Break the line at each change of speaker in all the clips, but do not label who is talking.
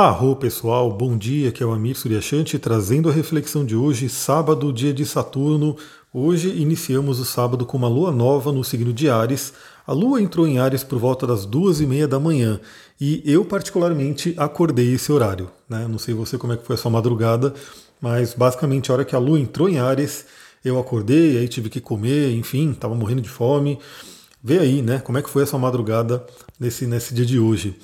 Arro pessoal, bom dia, que é o Amir Suryashanti trazendo a reflexão de hoje, sábado, dia de Saturno. Hoje iniciamos o sábado com uma lua nova no signo de Ares. A lua entrou em Ares por volta das duas e meia da manhã e eu particularmente acordei esse horário. Né? Não sei você como é que foi a sua madrugada, mas basicamente a hora que a lua entrou em Ares, eu acordei, aí tive que comer, enfim, estava morrendo de fome. Vê aí, né, como é que foi a sua madrugada nesse, nesse dia de hoje.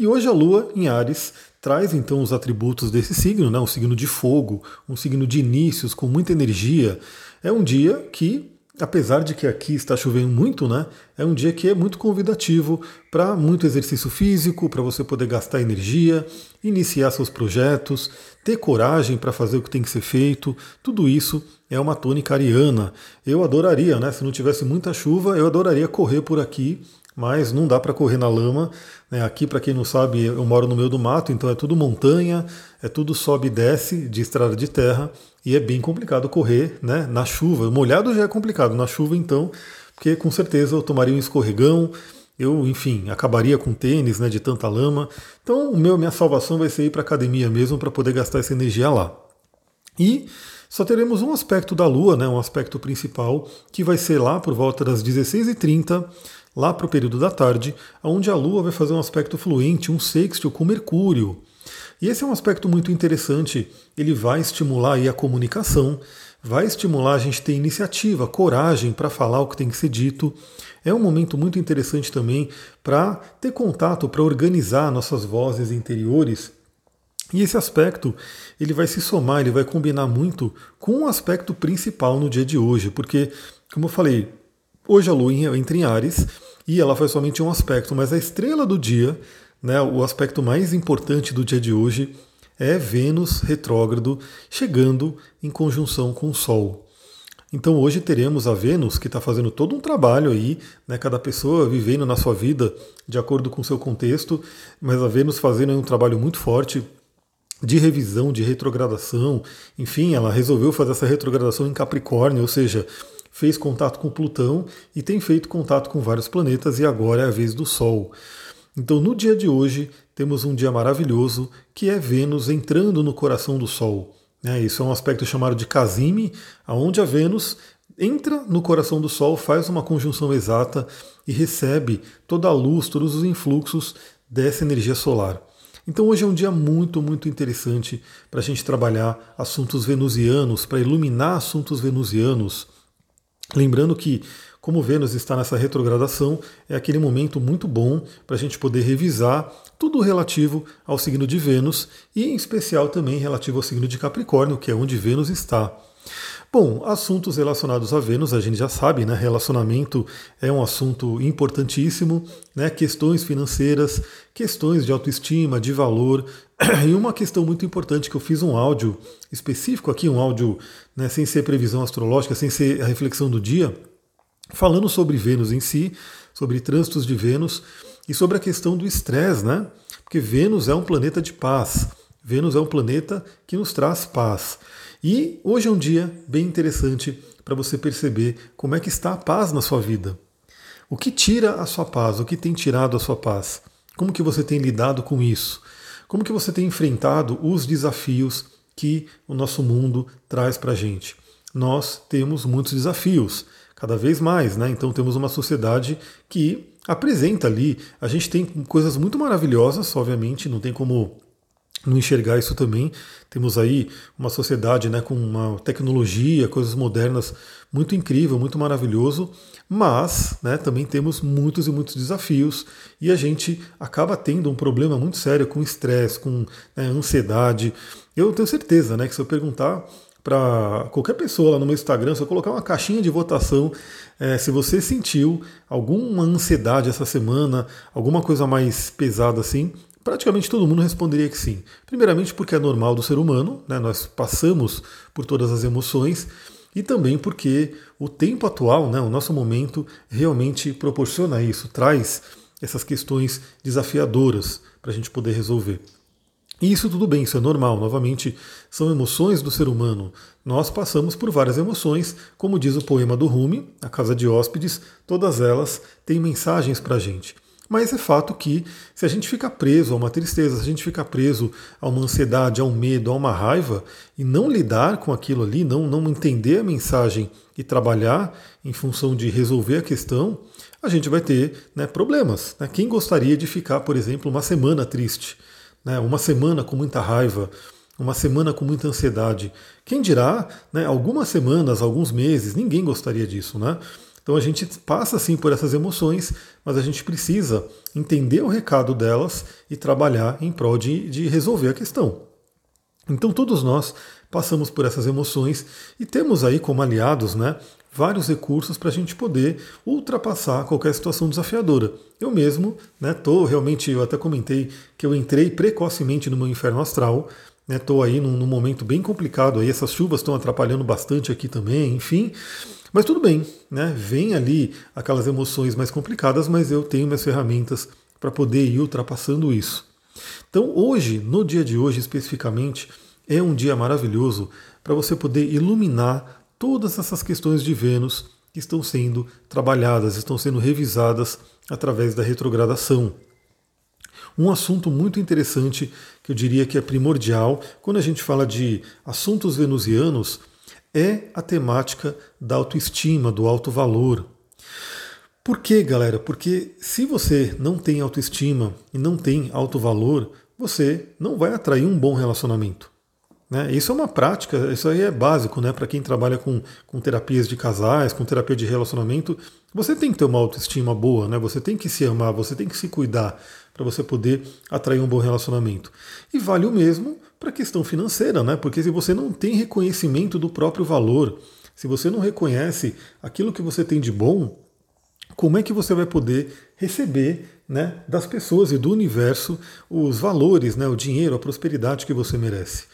E hoje a lua em Ares traz então os atributos desse signo, né? um signo de fogo, um signo de inícios, com muita energia. É um dia que, apesar de que aqui está chovendo muito, né? é um dia que é muito convidativo para muito exercício físico, para você poder gastar energia, iniciar seus projetos, ter coragem para fazer o que tem que ser feito. Tudo isso é uma tônica ariana. Eu adoraria, né? se não tivesse muita chuva, eu adoraria correr por aqui mas não dá para correr na lama. Né? Aqui, para quem não sabe, eu moro no meio do mato, então é tudo montanha, é tudo sobe e desce de estrada de terra e é bem complicado correr né? na chuva. Molhado já é complicado, na chuva então, porque com certeza eu tomaria um escorregão, eu, enfim, acabaria com tênis né, de tanta lama. Então, o meu, minha salvação vai ser ir para academia mesmo para poder gastar essa energia lá. E só teremos um aspecto da Lua, né, um aspecto principal, que vai ser lá por volta das 16h30 lá para o período da tarde, onde a Lua vai fazer um aspecto fluente, um sextil com Mercúrio. E esse é um aspecto muito interessante, ele vai estimular a comunicação, vai estimular a gente ter iniciativa, coragem para falar o que tem que ser dito. É um momento muito interessante também para ter contato, para organizar nossas vozes interiores. E esse aspecto, ele vai se somar, ele vai combinar muito com o aspecto principal no dia de hoje, porque, como eu falei, Hoje a Lua entra em Ares e ela faz somente um aspecto, mas a estrela do dia, né, o aspecto mais importante do dia de hoje, é Vênus retrógrado chegando em conjunção com o Sol. Então hoje teremos a Vênus que está fazendo todo um trabalho aí, né, cada pessoa vivendo na sua vida de acordo com o seu contexto, mas a Vênus fazendo um trabalho muito forte de revisão, de retrogradação, enfim, ela resolveu fazer essa retrogradação em Capricórnio, ou seja, fez contato com Plutão e tem feito contato com vários planetas e agora é a vez do Sol. Então, no dia de hoje, temos um dia maravilhoso que é Vênus entrando no coração do Sol. É, isso é um aspecto chamado de Casime, aonde a Vênus entra no coração do Sol, faz uma conjunção exata e recebe toda a luz, todos os influxos dessa energia solar. Então hoje é um dia muito, muito interessante para a gente trabalhar assuntos venusianos, para iluminar assuntos venusianos. Lembrando que, como Vênus está nessa retrogradação, é aquele momento muito bom para a gente poder revisar tudo relativo ao signo de Vênus e, em especial, também relativo ao signo de Capricórnio, que é onde Vênus está. Bom, assuntos relacionados a Vênus, a gente já sabe, né? Relacionamento é um assunto importantíssimo, né? Questões financeiras, questões de autoestima, de valor. E uma questão muito importante que eu fiz um áudio específico aqui, um áudio né, sem ser previsão astrológica, sem ser a reflexão do dia, falando sobre Vênus em si, sobre trânsitos de Vênus e sobre a questão do estresse, né? Porque Vênus é um planeta de paz. Vênus é um planeta que nos traz paz. E hoje é um dia bem interessante para você perceber como é que está a paz na sua vida. O que tira a sua paz? O que tem tirado a sua paz? Como que você tem lidado com isso? Como que você tem enfrentado os desafios que o nosso mundo traz para a gente? Nós temos muitos desafios, cada vez mais, né? Então temos uma sociedade que apresenta ali. A gente tem coisas muito maravilhosas, obviamente, não tem como não enxergar isso também. Temos aí uma sociedade né, com uma tecnologia, coisas modernas muito incrível, muito maravilhoso, mas né, também temos muitos e muitos desafios e a gente acaba tendo um problema muito sério com estresse, com né, ansiedade. Eu tenho certeza né, que se eu perguntar para qualquer pessoa lá no meu Instagram, se eu colocar uma caixinha de votação, é, se você sentiu alguma ansiedade essa semana, alguma coisa mais pesada assim, Praticamente todo mundo responderia que sim. Primeiramente, porque é normal do ser humano, né? nós passamos por todas as emoções, e também porque o tempo atual, né, o nosso momento, realmente proporciona isso, traz essas questões desafiadoras para a gente poder resolver. E isso tudo bem, isso é normal. Novamente, são emoções do ser humano. Nós passamos por várias emoções, como diz o poema do Rumi, A Casa de Hóspedes, todas elas têm mensagens para a gente. Mas é fato que se a gente fica preso a uma tristeza, se a gente fica preso a uma ansiedade, a um medo, a uma raiva e não lidar com aquilo ali, não, não entender a mensagem e trabalhar em função de resolver a questão, a gente vai ter né, problemas. Né? Quem gostaria de ficar, por exemplo, uma semana triste, né, uma semana com muita raiva, uma semana com muita ansiedade? Quem dirá, né, algumas semanas, alguns meses, ninguém gostaria disso, né? Então a gente passa sim por essas emoções, mas a gente precisa entender o recado delas e trabalhar em prol de, de resolver a questão. Então todos nós passamos por essas emoções e temos aí como aliados, né, vários recursos para a gente poder ultrapassar qualquer situação desafiadora. Eu mesmo, né, tô realmente, eu até comentei que eu entrei precocemente no meu inferno astral, né, aí num, num, momento bem complicado, aí essas chuvas estão atrapalhando bastante aqui também, enfim. Mas tudo bem, né? Vem ali aquelas emoções mais complicadas, mas eu tenho minhas ferramentas para poder ir ultrapassando isso. Então, hoje, no dia de hoje especificamente, é um dia maravilhoso para você poder iluminar todas essas questões de Vênus que estão sendo trabalhadas, estão sendo revisadas através da retrogradação. Um assunto muito interessante que eu diria que é primordial quando a gente fala de assuntos venusianos é a temática da autoestima, do alto valor. Por quê, galera? Porque se você não tem autoestima e não tem alto valor, você não vai atrair um bom relacionamento. Né? Isso é uma prática, isso aí é básico né? para quem trabalha com, com terapias de casais, com terapia de relacionamento. Você tem que ter uma autoestima boa, né? você tem que se amar, você tem que se cuidar para você poder atrair um bom relacionamento. E vale o mesmo para a questão financeira, né? Porque se você não tem reconhecimento do próprio valor, se você não reconhece aquilo que você tem de bom, como é que você vai poder receber né, das pessoas e do universo os valores, né, o dinheiro, a prosperidade que você merece?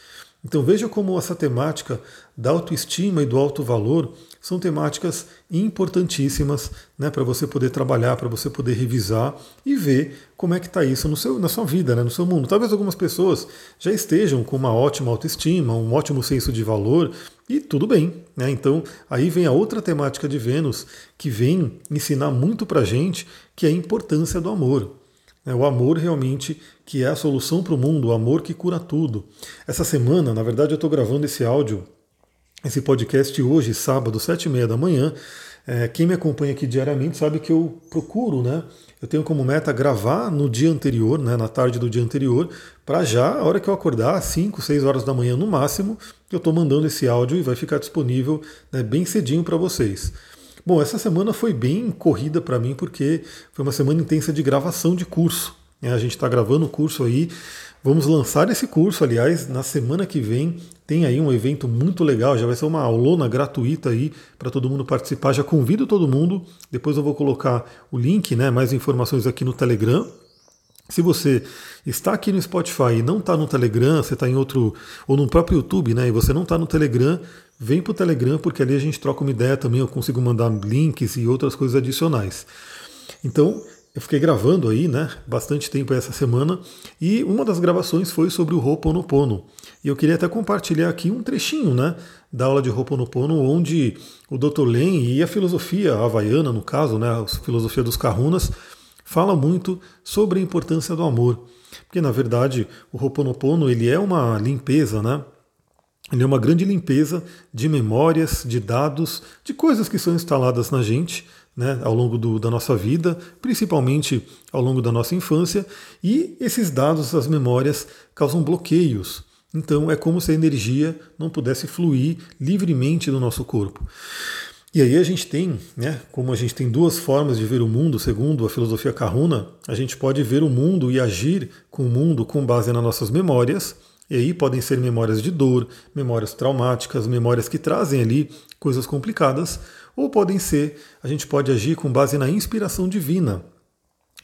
Então veja como essa temática da autoestima e do alto valor são temáticas importantíssimas né, para você poder trabalhar, para você poder revisar e ver como é que está isso no seu, na sua vida, né, no seu mundo. Talvez algumas pessoas já estejam com uma ótima autoestima, um ótimo senso de valor, e tudo bem. Né? Então aí vem a outra temática de Vênus que vem ensinar muito para a gente, que é a importância do amor. É o amor realmente que é a solução para o mundo, o amor que cura tudo. Essa semana, na verdade, eu estou gravando esse áudio, esse podcast hoje, sábado, sete e meia da manhã. É, quem me acompanha aqui diariamente sabe que eu procuro, né? Eu tenho como meta gravar no dia anterior, né, na tarde do dia anterior, para já, a hora que eu acordar, 5, 6 horas da manhã no máximo, eu estou mandando esse áudio e vai ficar disponível né, bem cedinho para vocês. Bom, essa semana foi bem corrida para mim porque foi uma semana intensa de gravação de curso. Né? A gente está gravando o curso aí. Vamos lançar esse curso, aliás, na semana que vem. Tem aí um evento muito legal, já vai ser uma aulona gratuita aí para todo mundo participar. Já convido todo mundo. Depois eu vou colocar o link, né, mais informações aqui no Telegram. Se você está aqui no Spotify e não está no Telegram, você está em outro, ou no próprio YouTube, né, e você não está no Telegram, vem para o Telegram, porque ali a gente troca uma ideia também, eu consigo mandar links e outras coisas adicionais. Então, eu fiquei gravando aí, né, bastante tempo essa semana, e uma das gravações foi sobre o Ho'oponopono. E eu queria até compartilhar aqui um trechinho, né, da aula de Ho'oponopono, onde o Dr. Len e a filosofia havaiana, no caso, né, a filosofia dos Kahunas, fala muito sobre a importância do amor. Porque na verdade o Ho'oponopono ele é uma limpeza, né? Ele é uma grande limpeza de memórias, de dados, de coisas que são instaladas na gente né, ao longo do, da nossa vida, principalmente ao longo da nossa infância, e esses dados, as memórias, causam bloqueios. Então é como se a energia não pudesse fluir livremente no nosso corpo. E aí a gente tem, né, como a gente tem duas formas de ver o mundo, segundo a filosofia Kahuna, a gente pode ver o mundo e agir com o mundo com base nas nossas memórias, e aí podem ser memórias de dor, memórias traumáticas, memórias que trazem ali coisas complicadas, ou podem ser, a gente pode agir com base na inspiração divina,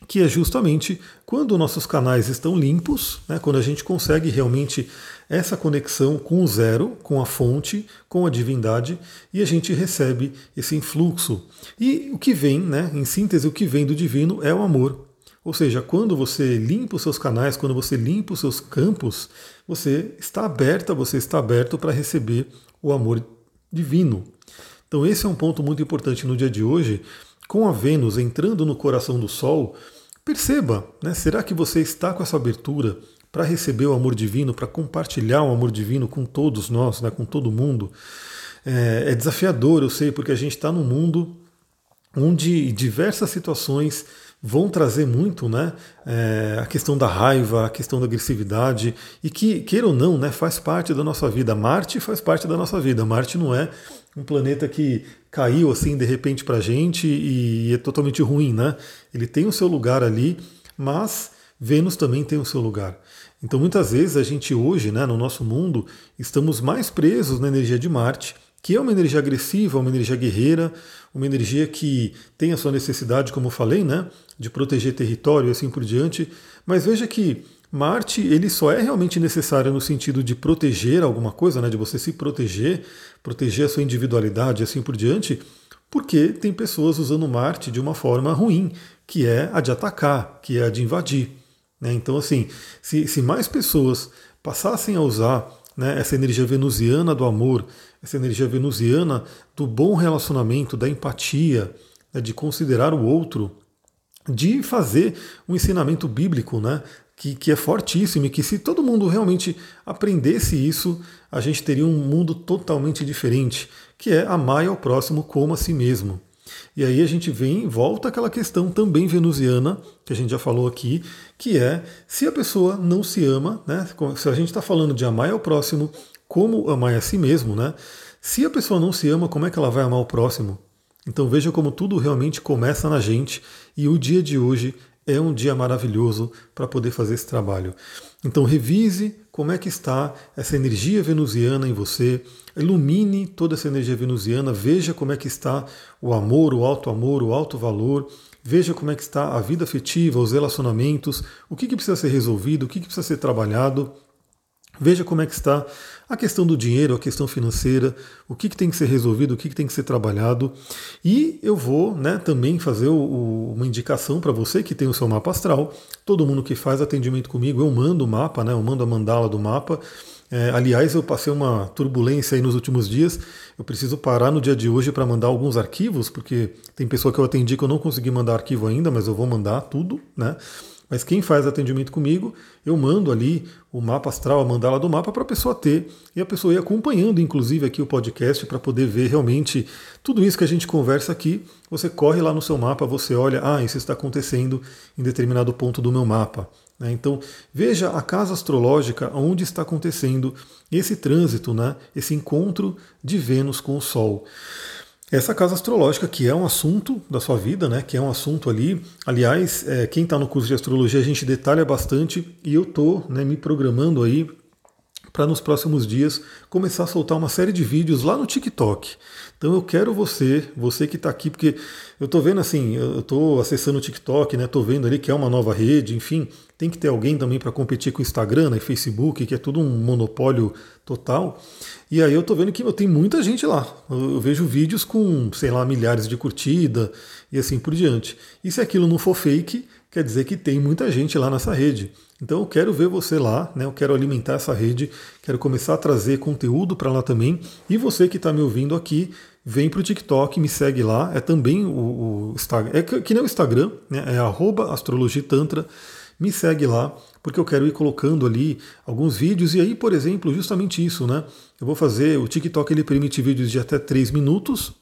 que é justamente quando nossos canais estão limpos, né, quando a gente consegue realmente essa conexão com o zero, com a fonte, com a divindade, e a gente recebe esse influxo. E o que vem, né, em síntese, o que vem do divino é o amor. Ou seja, quando você limpa os seus canais, quando você limpa os seus campos, você está aberta, você está aberto para receber o amor divino. Então esse é um ponto muito importante no dia de hoje, com a Vênus entrando no coração do Sol, perceba, né? será que você está com essa abertura para receber o amor divino, para compartilhar o amor divino com todos nós, né? com todo mundo? É, é desafiador, eu sei, porque a gente está num mundo onde diversas situações vão trazer muito né, é, a questão da raiva, a questão da agressividade, e que, queira ou não, né, faz parte da nossa vida. Marte faz parte da nossa vida. Marte não é um planeta que caiu assim de repente para a gente e é totalmente ruim, né? Ele tem o seu lugar ali, mas Vênus também tem o seu lugar. Então muitas vezes a gente hoje, né, no nosso mundo, estamos mais presos na energia de Marte que é uma energia agressiva, uma energia guerreira, uma energia que tem a sua necessidade, como eu falei, né, de proteger território e assim por diante. Mas veja que Marte ele só é realmente necessário no sentido de proteger alguma coisa, né, de você se proteger, proteger a sua individualidade e assim por diante, porque tem pessoas usando Marte de uma forma ruim, que é a de atacar, que é a de invadir. Né? Então, assim, se, se mais pessoas passassem a usar né, essa energia venusiana do amor, essa energia venusiana do bom relacionamento, da empatia, né, de considerar o outro, de fazer um ensinamento bíblico, né, que, que é fortíssimo e que se todo mundo realmente aprendesse isso, a gente teria um mundo totalmente diferente, que é amar ao próximo como a si mesmo. E aí a gente vem, volta àquela questão também venusiana, que a gente já falou aqui, que é se a pessoa não se ama, né? Se a gente está falando de amar ao próximo, como amar a si mesmo, né? Se a pessoa não se ama, como é que ela vai amar o próximo? Então veja como tudo realmente começa na gente e o dia de hoje é um dia maravilhoso para poder fazer esse trabalho. Então revise como é que está essa energia venusiana em você, ilumine toda essa energia venusiana, veja como é que está o amor, o alto amor, o alto valor, veja como é que está a vida afetiva, os relacionamentos, o que, que precisa ser resolvido, o que, que precisa ser trabalhado. Veja como é que está a questão do dinheiro, a questão financeira, o que, que tem que ser resolvido, o que, que tem que ser trabalhado. E eu vou né, também fazer o, o, uma indicação para você que tem o seu mapa astral. Todo mundo que faz atendimento comigo, eu mando o mapa, né, eu mando a mandala do mapa. É, aliás, eu passei uma turbulência aí nos últimos dias. Eu preciso parar no dia de hoje para mandar alguns arquivos, porque tem pessoa que eu atendi que eu não consegui mandar arquivo ainda, mas eu vou mandar tudo, né? Mas quem faz atendimento comigo, eu mando ali o mapa astral, a mandala do mapa para a pessoa ter e a pessoa ir acompanhando, inclusive, aqui o podcast para poder ver realmente tudo isso que a gente conversa aqui. Você corre lá no seu mapa, você olha, ah, isso está acontecendo em determinado ponto do meu mapa. Né? Então veja a casa astrológica onde está acontecendo esse trânsito, né? esse encontro de Vênus com o Sol. Essa casa astrológica, que é um assunto da sua vida, né? Que é um assunto ali. Aliás, é, quem está no curso de astrologia, a gente detalha bastante e eu estou né, me programando aí para nos próximos dias começar a soltar uma série de vídeos lá no TikTok. Então eu quero você, você que está aqui, porque eu estou vendo assim, eu estou acessando o TikTok, né? Estou vendo ali que é uma nova rede, enfim, tem que ter alguém também para competir com o Instagram né, e Facebook, que é tudo um monopólio total. E aí eu tô vendo que tem muita gente lá. Eu vejo vídeos com, sei lá, milhares de curtida e assim por diante. E se aquilo não for fake, quer dizer que tem muita gente lá nessa rede. Então eu quero ver você lá, né? Eu quero alimentar essa rede, quero começar a trazer conteúdo para lá também. E você que está me ouvindo aqui, vem para o TikTok, me segue lá. É também o, o Instagram, é que nem o Instagram, né? É @astrologitantra. Me segue lá porque eu quero ir colocando ali alguns vídeos, e aí, por exemplo, justamente isso, né? Eu vou fazer, o TikTok ele permite vídeos de até 3 minutos,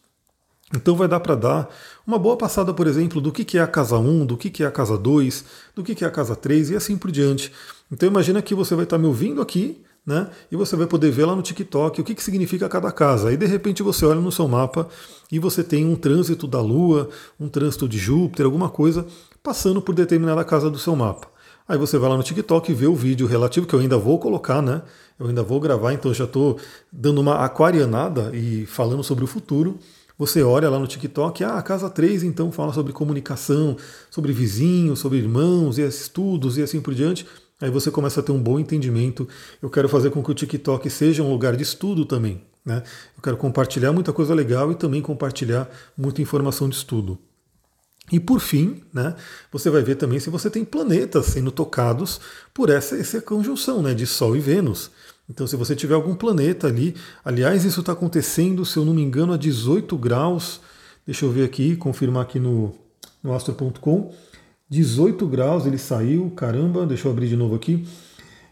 então vai dar para dar uma boa passada, por exemplo, do que é a casa 1, do que é a casa 2, do que é a casa 3 e assim por diante. Então imagina que você vai estar me ouvindo aqui, né? E você vai poder ver lá no TikTok o que, que significa cada casa. Aí de repente você olha no seu mapa e você tem um trânsito da Lua, um trânsito de Júpiter, alguma coisa passando por determinada casa do seu mapa. Aí você vai lá no TikTok e vê o vídeo relativo, que eu ainda vou colocar, né? Eu ainda vou gravar, então já estou dando uma aquarianada e falando sobre o futuro. Você olha lá no TikTok, ah, a casa 3 então fala sobre comunicação, sobre vizinhos, sobre irmãos e estudos e assim por diante. Aí você começa a ter um bom entendimento. Eu quero fazer com que o TikTok seja um lugar de estudo também. Né? Eu quero compartilhar muita coisa legal e também compartilhar muita informação de estudo. E por fim, né, você vai ver também se você tem planetas sendo tocados por essa, essa conjunção né, de Sol e Vênus. Então, se você tiver algum planeta ali, aliás, isso está acontecendo, se eu não me engano, a 18 graus. Deixa eu ver aqui, confirmar aqui no, no astro.com. 18 graus ele saiu, caramba, deixa eu abrir de novo aqui.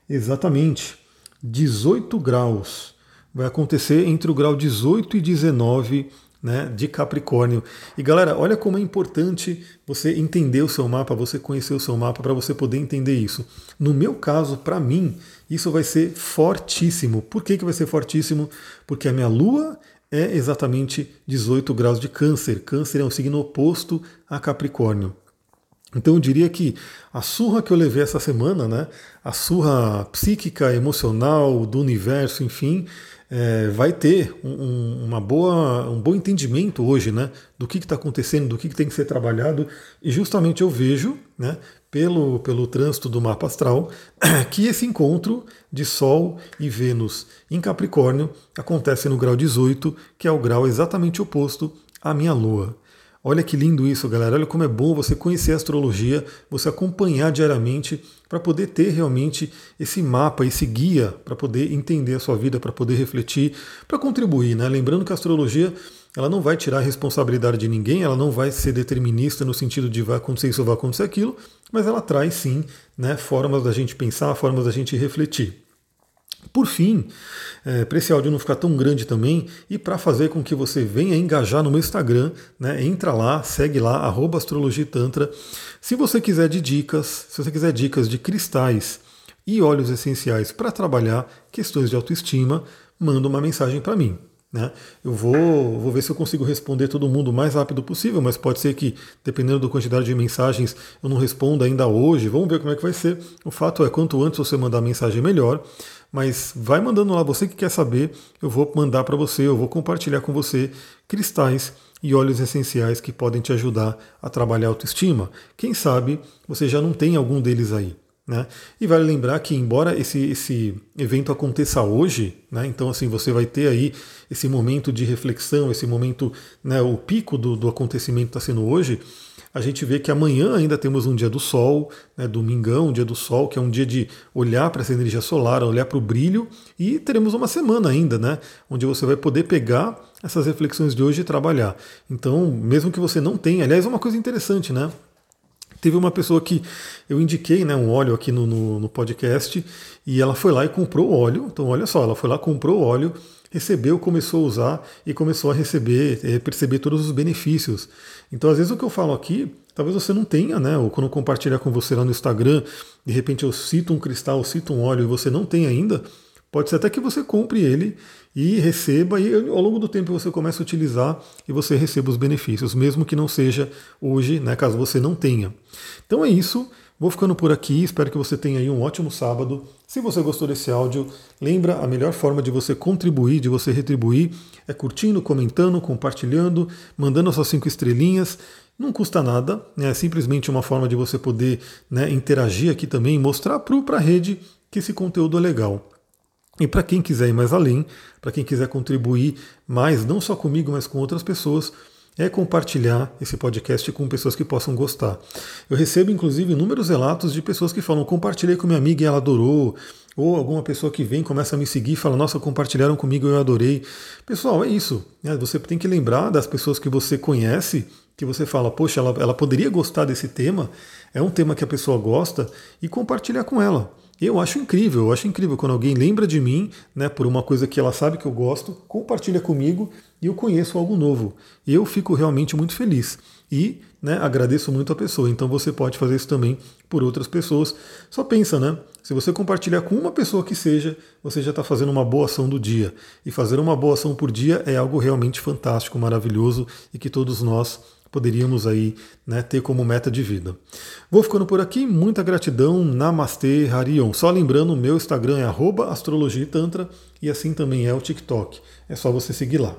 Exatamente, 18 graus. Vai acontecer entre o grau 18 e 19 né, de Capricórnio. E galera, olha como é importante você entender o seu mapa, você conhecer o seu mapa para você poder entender isso. No meu caso, para mim, isso vai ser fortíssimo. Por que, que vai ser fortíssimo? Porque a minha lua é exatamente 18 graus de Câncer. Câncer é um signo oposto a Capricórnio. Então eu diria que a surra que eu levei essa semana, né, a surra psíquica, emocional, do universo, enfim, é, vai ter um, uma boa, um bom entendimento hoje né, do que está acontecendo, do que, que, tem que ser trabalhado. E justamente eu vejo, né, pelo, pelo trânsito do mapa astral, que esse encontro de Sol e Vênus em Capricórnio acontece no grau 18, que é o grau exatamente oposto à minha Lua. Olha que lindo isso, galera. Olha como é bom você conhecer a astrologia, você acompanhar diariamente para poder ter realmente esse mapa, esse guia para poder entender a sua vida, para poder refletir, para contribuir, né? Lembrando que a astrologia ela não vai tirar a responsabilidade de ninguém, ela não vai ser determinista no sentido de vai acontecer isso vai acontecer aquilo, mas ela traz sim, né, formas da gente pensar, formas da gente refletir. Por fim, é, para esse áudio não ficar tão grande também e para fazer com que você venha engajar no meu Instagram, né, entra lá, segue lá, arroba astrologitantra. Se você quiser de dicas, se você quiser dicas de cristais e óleos essenciais para trabalhar questões de autoestima, manda uma mensagem para mim. Né? Eu vou, vou ver se eu consigo responder todo mundo o mais rápido possível, mas pode ser que, dependendo da quantidade de mensagens, eu não responda ainda hoje. Vamos ver como é que vai ser. O fato é, quanto antes você mandar a mensagem, melhor. Mas vai mandando lá, você que quer saber, eu vou mandar para você, eu vou compartilhar com você cristais e óleos essenciais que podem te ajudar a trabalhar a autoestima. Quem sabe você já não tem algum deles aí. Né? E vale lembrar que, embora esse, esse evento aconteça hoje, né, então assim você vai ter aí esse momento de reflexão, esse momento, né, o pico do, do acontecimento está sendo hoje, a gente vê que amanhã ainda temos um dia do Sol, né, domingão, um dia do Sol, que é um dia de olhar para essa energia solar, olhar para o brilho, e teremos uma semana ainda, né, onde você vai poder pegar essas reflexões de hoje e trabalhar. Então, mesmo que você não tenha, aliás, é uma coisa interessante, né? Teve uma pessoa que eu indiquei né, um óleo aqui no, no, no, podcast e ela foi lá e comprou o óleo. Então, olha só, ela foi lá, comprou o óleo, recebeu, começou a usar e começou a receber, é, perceber todos os benefícios. Então, às vezes, o que eu falo aqui, talvez você não tenha, né? Ou quando eu compartilhar com você lá no Instagram, de repente eu cito um cristal, cito um óleo e você não tem ainda, pode ser até que você compre ele e receba, e ao longo do tempo você começa a utilizar e você receba os benefícios, mesmo que não seja hoje, né, caso você não tenha. Então é isso. Vou ficando por aqui, espero que você tenha aí um ótimo sábado. Se você gostou desse áudio, lembra a melhor forma de você contribuir, de você retribuir, é curtindo, comentando, compartilhando, mandando as suas cinco estrelinhas. Não custa nada, né? é simplesmente uma forma de você poder né, interagir aqui também, mostrar para a rede que esse conteúdo é legal. E para quem quiser ir mais além, para quem quiser contribuir mais, não só comigo, mas com outras pessoas, é compartilhar esse podcast com pessoas que possam gostar. Eu recebo, inclusive, inúmeros relatos de pessoas que falam: compartilhei com minha amiga e ela adorou. Ou alguma pessoa que vem, começa a me seguir e fala: Nossa, compartilharam comigo eu adorei. Pessoal, é isso. Né? Você tem que lembrar das pessoas que você conhece, que você fala: Poxa, ela, ela poderia gostar desse tema, é um tema que a pessoa gosta, e compartilhar com ela. Eu acho incrível, eu acho incrível quando alguém lembra de mim, né, por uma coisa que ela sabe que eu gosto, compartilha comigo e eu conheço algo novo. Eu fico realmente muito feliz e né, agradeço muito a pessoa. Então você pode fazer isso também por outras pessoas. Só pensa, né? Se você compartilhar com uma pessoa que seja, você já está fazendo uma boa ação do dia. E fazer uma boa ação por dia é algo realmente fantástico, maravilhoso e que todos nós poderíamos aí né, ter como meta de vida. Vou ficando por aqui, muita gratidão, Namastê, Harion. Só lembrando, meu Instagram é astrologia e tantra e assim também é o TikTok. É só você seguir lá.